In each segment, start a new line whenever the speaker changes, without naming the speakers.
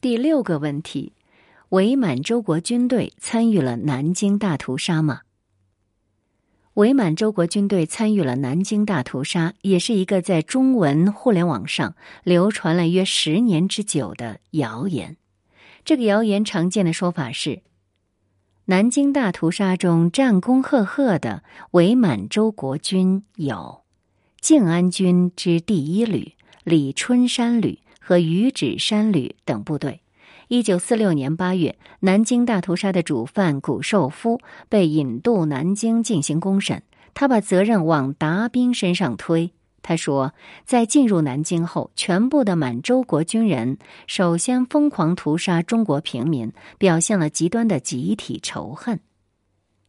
第六个问题：伪满洲国军队参与了南京大屠杀吗？伪满洲国军队参与了南京大屠杀，也是一个在中文互联网上流传了约十年之久的谣言。这个谣言常见的说法是：南京大屠杀中战功赫赫的伪满洲国军有静安军之第一旅、李春山旅。和余指山旅等部队。一九四六年八月，南京大屠杀的主犯谷寿夫被引渡南京进行公审。他把责任往达兵身上推。他说，在进入南京后，全部的满洲国军人首先疯狂屠杀中国平民，表现了极端的集体仇恨。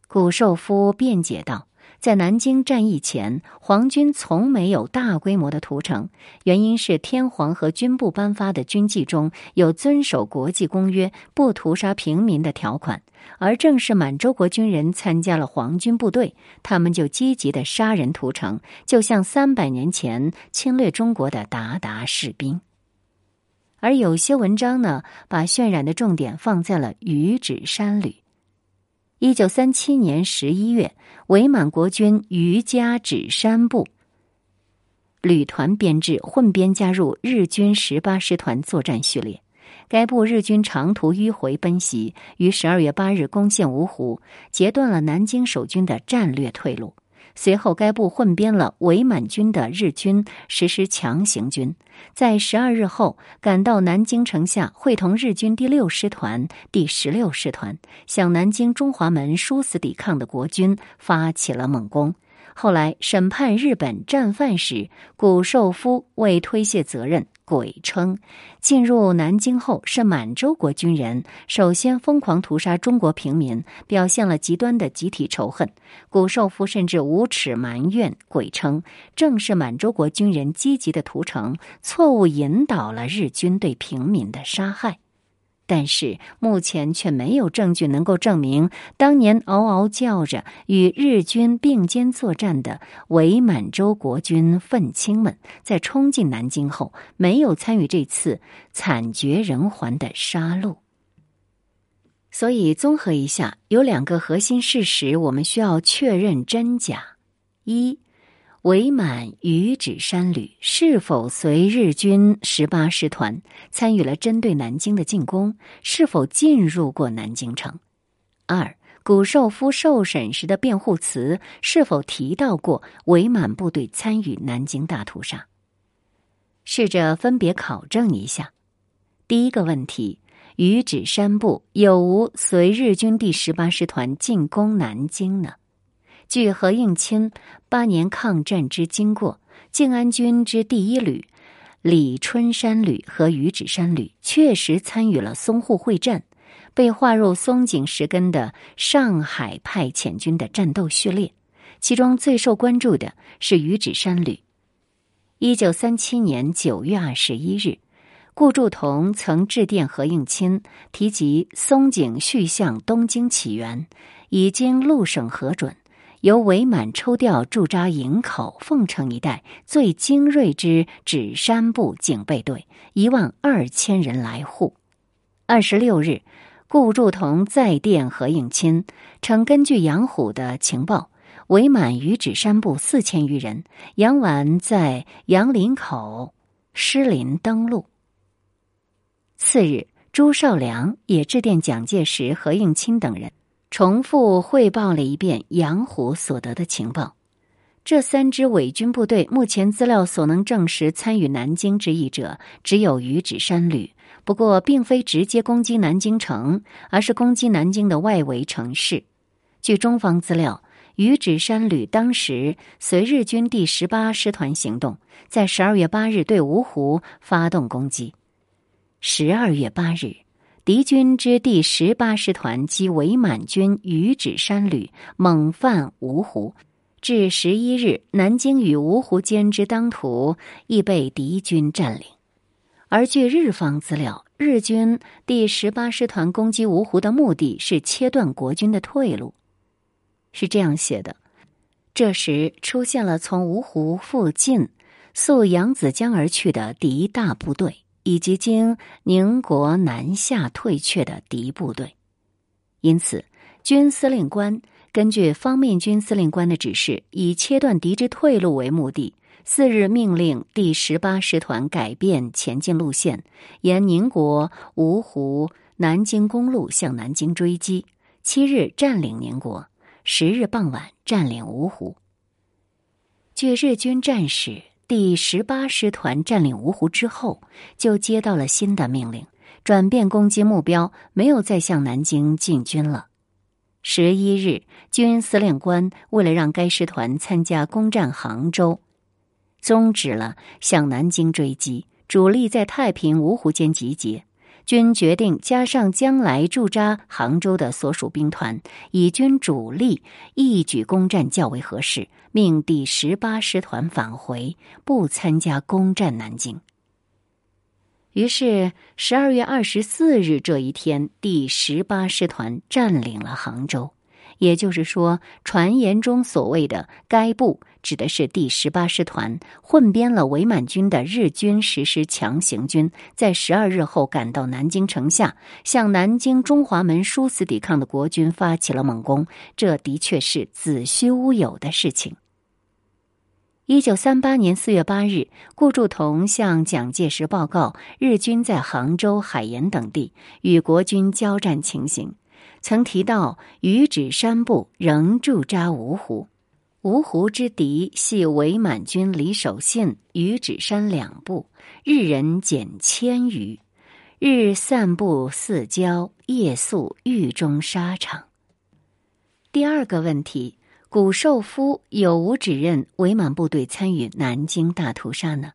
谷寿夫辩解道。在南京战役前，皇军从没有大规模的屠城，原因是天皇和军部颁发的军纪中有遵守国际公约、不屠杀平民的条款。而正是满洲国军人参加了皇军部队，他们就积极的杀人屠城，就像三百年前侵略中国的鞑靼士兵。而有些文章呢，把渲染的重点放在了余指山旅。一九三七年十一月，伪满国军于家指山部旅团编制混编加入日军十八师团作战序列。该部日军长途迂回奔袭，于十二月八日攻陷芜湖，截断了南京守军的战略退路。随后，该部混编了伪满军的日军，实施强行军。在十二日后，赶到南京城下，会同日军第六师团、第十六师团，向南京中华门殊死抵抗的国军发起了猛攻。后来，审判日本战犯时，谷寿夫为推卸责任。鬼称，进入南京后是满洲国军人首先疯狂屠杀中国平民，表现了极端的集体仇恨。谷寿夫甚至无耻埋怨，鬼称正是满洲国军人积极的屠城，错误引导了日军对平民的杀害。但是目前却没有证据能够证明，当年嗷嗷叫着与日军并肩作战的伪满洲国军愤青们，在冲进南京后没有参与这次惨绝人寰的杀戮。所以，综合一下，有两个核心事实，我们需要确认真假：一。伪满余指山旅是否随日军十八师团参与了针对南京的进攻？是否进入过南京城？二，谷寿夫受审时的辩护词是否提到过伪满部队参与南京大屠杀？试着分别考证一下。第一个问题：余指山部有无随日军第十八师团进攻南京呢？据何应钦八年抗战之经过，静安军之第一旅、李春山旅和余指山旅确实参与了淞沪会战，被划入松井石根的上海派遣军的战斗序列。其中最受关注的是余指山旅。一九三七年九月二十一日，顾祝同曾致电何应钦，提及松井续向东京起源，已经陆省核准。由伪满抽调驻扎营口、凤城一带最精锐之指山部警备队一万二千人来护。二十六日，顾祝同再电何应钦，称根据杨虎的情报，伪满于指山部四千余人，杨婉在杨林口失林登陆。次日，朱绍良也致电蒋介石、何应钦等人。重复汇报了一遍杨虎所得的情报。这三支伪军部队目前资料所能证实参与南京之役者，只有余指山旅。不过，并非直接攻击南京城，而是攻击南京的外围城市。据中方资料，余指山旅当时随日军第十八师团行动，在十二月八日对芜湖发动攻击。十二月八日。敌军之第十八师团及伪满军余指山旅猛犯芜湖，至十一日，南京与芜湖间之当涂亦被敌军占领。而据日方资料，日军第十八师团攻击芜湖的目的是切断国军的退路，是这样写的：这时出现了从芜湖附近溯扬子江而去的敌大部队。以及经宁国南下退却的敌部队。因此，军司令官根据方面军司令官的指示，以切断敌之退路为目的。四日，命令第十八师团改变前进路线，沿宁国芜湖南京公路向南京追击。七日，占领宁国；十日傍晚，占领芜湖。据日军战史，第十八师团占领芜湖之后，就接到了新的命令，转变攻击目标，没有再向南京进军了。十一日，军司令官为了让该师团参加攻占杭州。终止了向南京追击，主力在太平、芜湖间集结。军决定加上将来驻扎杭州的所属兵团，以军主力一举攻占较为合适。命第十八师团返回，不参加攻占南京。于是，十二月二十四日这一天，第十八师团占领了杭州。也就是说，传言中所谓的该部，指的是第十八师团混编了伪满军的日军实施强行军，在十二日后赶到南京城下，向南京中华门殊死抵抗的国军发起了猛攻。这的确是子虚乌有的事情。一九三八年四月八日，顾祝同向蒋介石报告日军在杭州、海盐等地与国军交战情形。曾提到，余指山部仍驻扎芜湖，芜湖之敌系伪满军李守信、余指山两部，日人减千余，日散布四郊，夜宿狱中沙场。第二个问题，谷寿夫有无指认伪满部队参与南京大屠杀呢？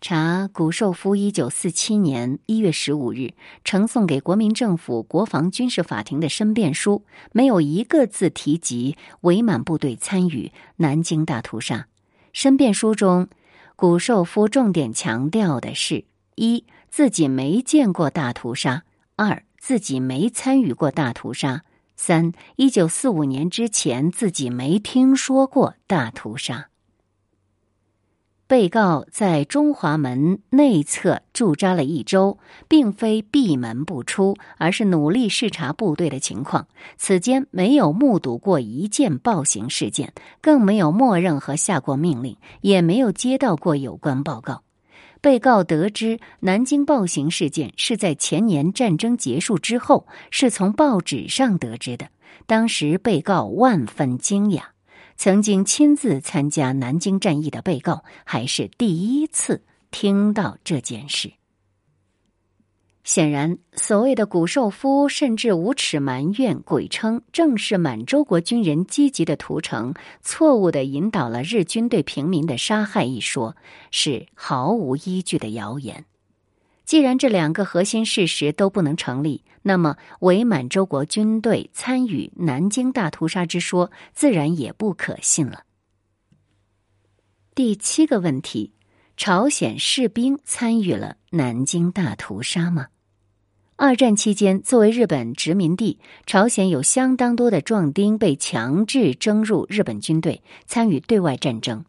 查谷寿夫一九四七年一月十五日呈送给国民政府国防军事法庭的申辩书，没有一个字提及伪满部队参与南京大屠杀。申辩书中，谷寿夫重点强调的是：一，自己没见过大屠杀；二，自己没参与过大屠杀；三，一九四五年之前自己没听说过大屠杀。被告在中华门内侧驻扎了一周，并非闭门不出，而是努力视察部队的情况。此间没有目睹过一件暴行事件，更没有默认和下过命令，也没有接到过有关报告。被告得知南京暴行事件是在前年战争结束之后，是从报纸上得知的。当时被告万分惊讶。曾经亲自参加南京战役的被告，还是第一次听到这件事。显然，所谓的古寿夫甚至无耻埋怨，鬼称正是满洲国军人积极的屠城，错误的引导了日军对平民的杀害一说，是毫无依据的谣言。既然这两个核心事实都不能成立，那么伪满洲国军队参与南京大屠杀之说自然也不可信了。第七个问题：朝鲜士兵参与了南京大屠杀吗？二战期间，作为日本殖民地，朝鲜有相当多的壮丁被强制征入日本军队，参与对外战争。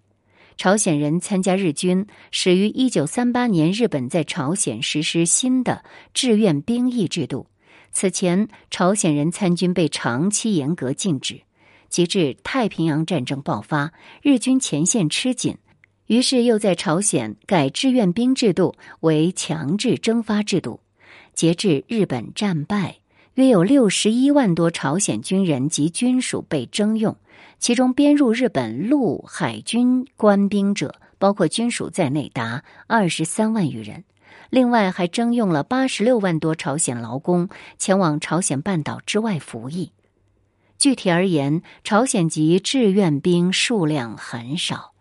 朝鲜人参加日军始于一九三八年，日本在朝鲜实施新的志愿兵役制度。此前，朝鲜人参军被长期严格禁止。及至太平洋战争爆发，日军前线吃紧，于是又在朝鲜改志愿兵制度为强制征发制度。截至日本战败，约有六十一万多朝鲜军人及军属被征用。其中编入日本陆海军官兵者，包括军属在内，达二十三万余人。另外，还征用了八十六万多朝鲜劳工前往朝鲜半岛之外服役。具体而言，朝鲜籍志愿兵数量很少。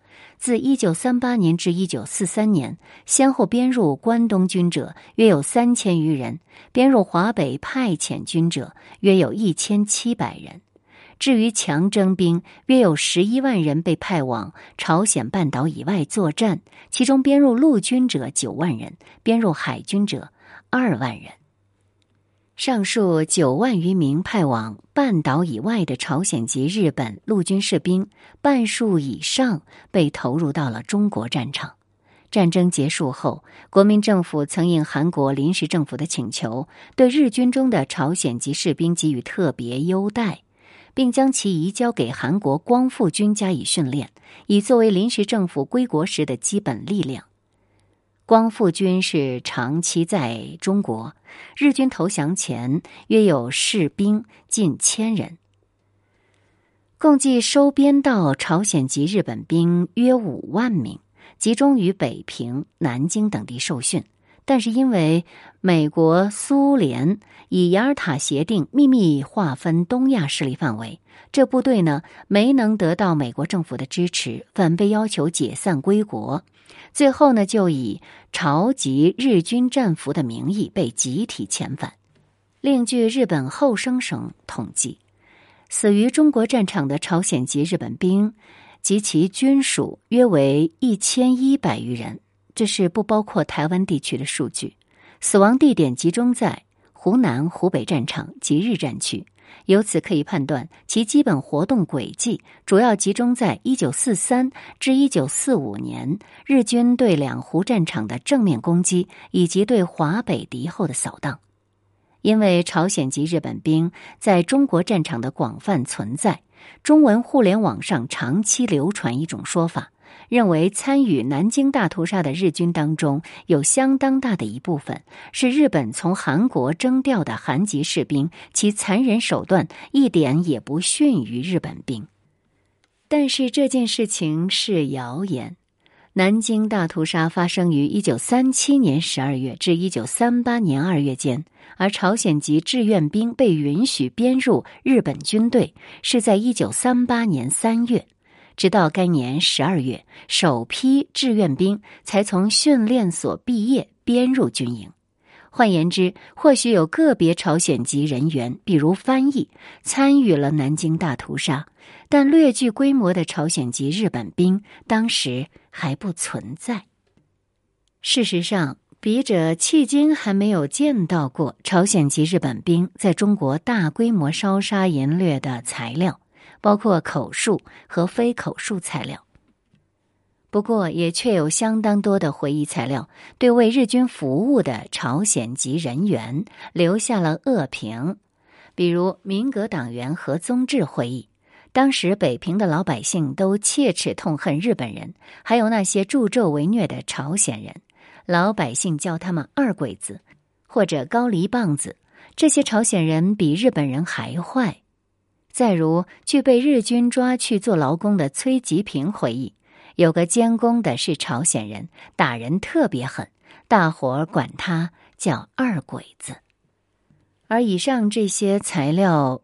自一九三八年至一九四三年，先后编入关东军者约有三千余人，编入华北派遣军者约有一千七百人。至于强征兵，约有十一万人被派往朝鲜半岛以外作战，其中编入陆军者九万人，编入海军者二万人。上述九万余名派往半岛以外的朝鲜籍日本陆军士兵，半数以上被投入到了中国战场。战争结束后，国民政府曾应韩国临时政府的请求，对日军中的朝鲜籍士兵给予特别优待，并将其移交给韩国光复军加以训练，以作为临时政府归国时的基本力量。光复军是长期在中国，日军投降前约有士兵近千人，共计收编到朝鲜籍日本兵约五万名。集中于北平、南京等地受训，但是因为美国、苏联以雅尔塔协定秘密划分东亚势力范围，这部队呢没能得到美国政府的支持，反被要求解散归国。最后呢，就以朝籍日军战俘的名义被集体遣返。另据日本后生省统计，死于中国战场的朝鲜籍日本兵。及其军属约为一千一百余人，这是不包括台湾地区的数据。死亡地点集中在湖南、湖北战场及日战区，由此可以判断其基本活动轨迹主要集中在一九四三至一九四五年日军对两湖战场的正面攻击，以及对华北敌后的扫荡。因为朝鲜籍日本兵在中国战场的广泛存在。中文互联网上长期流传一种说法，认为参与南京大屠杀的日军当中有相当大的一部分是日本从韩国征调的韩籍士兵，其残忍手段一点也不逊于日本兵。但是这件事情是谣言。南京大屠杀发生于一九三七年十二月至一九三八年二月间。而朝鲜籍志愿兵被允许编入日本军队，是在一九三八年三月，直到该年十二月，首批志愿兵才从训练所毕业编入军营。换言之，或许有个别朝鲜籍人员，比如翻译，参与了南京大屠杀，但略具规模的朝鲜籍日本兵当时还不存在。事实上。笔者迄今还没有见到过朝鲜籍日本兵在中国大规模烧杀淫掠的材料，包括口述和非口述材料。不过，也确有相当多的回忆材料，对为日军服务的朝鲜籍人员留下了恶评。比如，民革党员何宗志回忆，当时北平的老百姓都切齿痛恨日本人，还有那些助纣为虐的朝鲜人。老百姓叫他们“二鬼子”或者“高丽棒子”，这些朝鲜人比日本人还坏。再如，据被日军抓去做劳工的崔吉平回忆，有个监工的是朝鲜人，打人特别狠，大伙儿管他叫“二鬼子”。而以上这些材料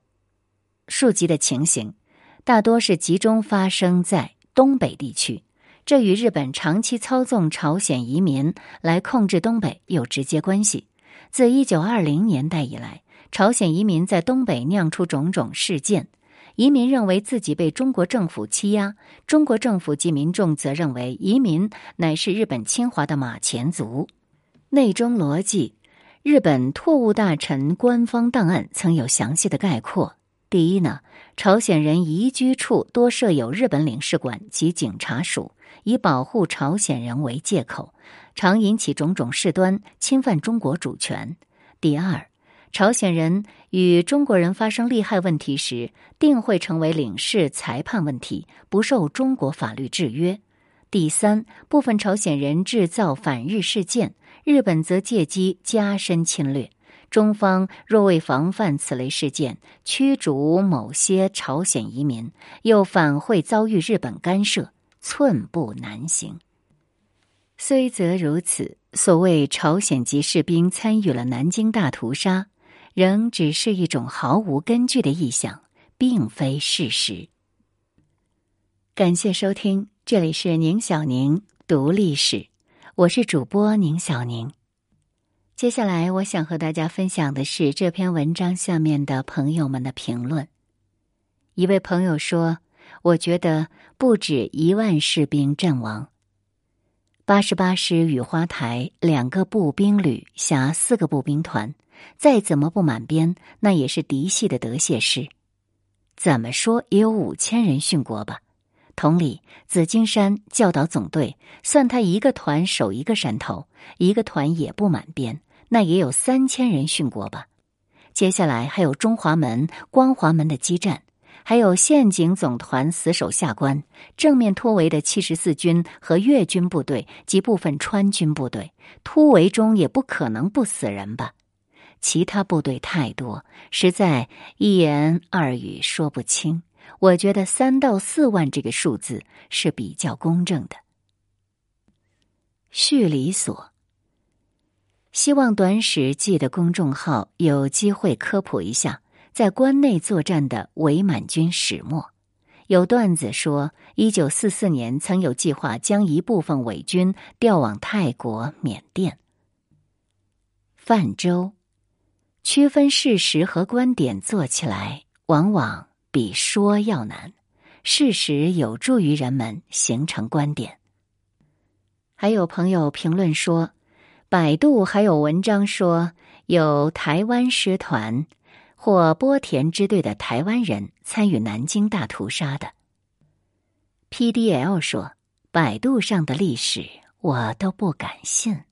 数集的情形，大多是集中发生在东北地区。这与日本长期操纵朝鲜移民来控制东北有直接关系。自一九二零年代以来，朝鲜移民在东北酿出种种事件，移民认为自己被中国政府欺压，中国政府及民众则认为移民乃是日本侵华的马前卒。内中逻辑，日本特务大臣官方档案曾有详细的概括。第一呢，朝鲜人移居处多设有日本领事馆及警察署。以保护朝鲜人为借口，常引起种种事端，侵犯中国主权。第二，朝鲜人与中国人发生利害问题时，定会成为领事裁判问题，不受中国法律制约。第三，部分朝鲜人制造反日事件，日本则借机加深侵略。中方若为防范此类事件，驱逐某些朝鲜移民，又反会遭遇日本干涉。寸步难行。虽则如此，所谓朝鲜籍士兵参与了南京大屠杀，仍只是一种毫无根据的臆想，并非事实。感谢收听，这里是宁小宁读历史，我是主播宁小宁。接下来，我想和大家分享的是这篇文章下面的朋友们的评论。一位朋友说。我觉得不止一万士兵阵亡。八十八师雨花台两个步兵旅辖四个步兵团，再怎么不满编，那也是嫡系的德械师。怎么说也有五千人殉国吧？同理，紫金山教导总队算他一个团守一个山头，一个团也不满编，那也有三千人殉国吧。接下来还有中华门、光华门的激战，还有县警总团死守下关，正面突围的七十四军和粤军部队及部分川军部队，突围中也不可能不死人吧。其他部队太多，实在一言二语说不清。我觉得三到四万这个数字是比较公正的。叙理所，希望短史记的公众号有机会科普一下在关内作战的伪满军始末。有段子说，一九四四年曾有计划将一部分伪军调往泰国、缅甸。泛舟，区分事实和观点做起来，往往。比说要难，事实有助于人们形成观点。还有朋友评论说，百度还有文章说有台湾师团或波田支队的台湾人参与南京大屠杀的。PDL 说，百度上的历史我都不敢信。